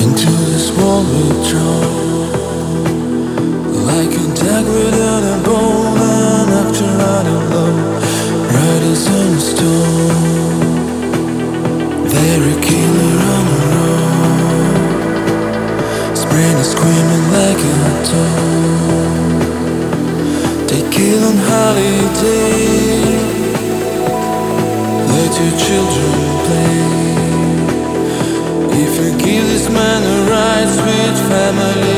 Into this wall we draw on holiday. Let your children play. If you give this man a ride, sweet family.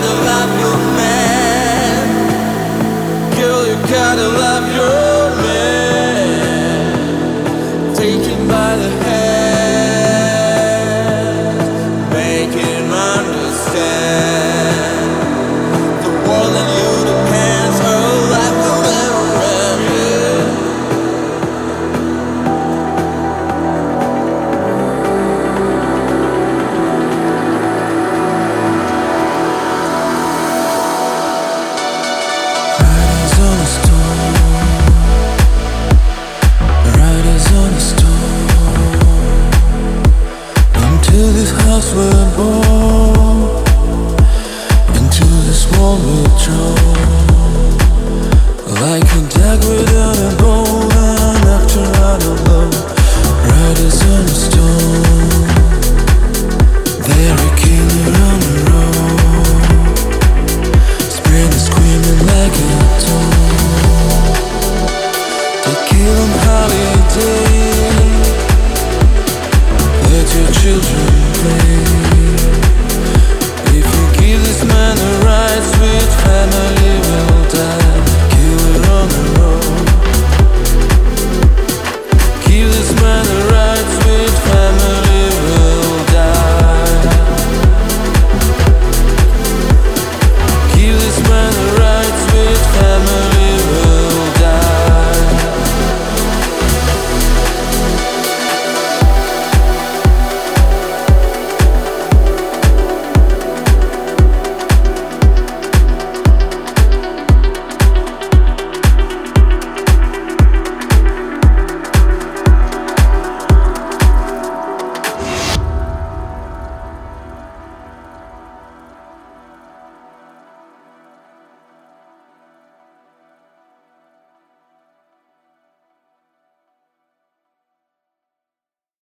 kind of love you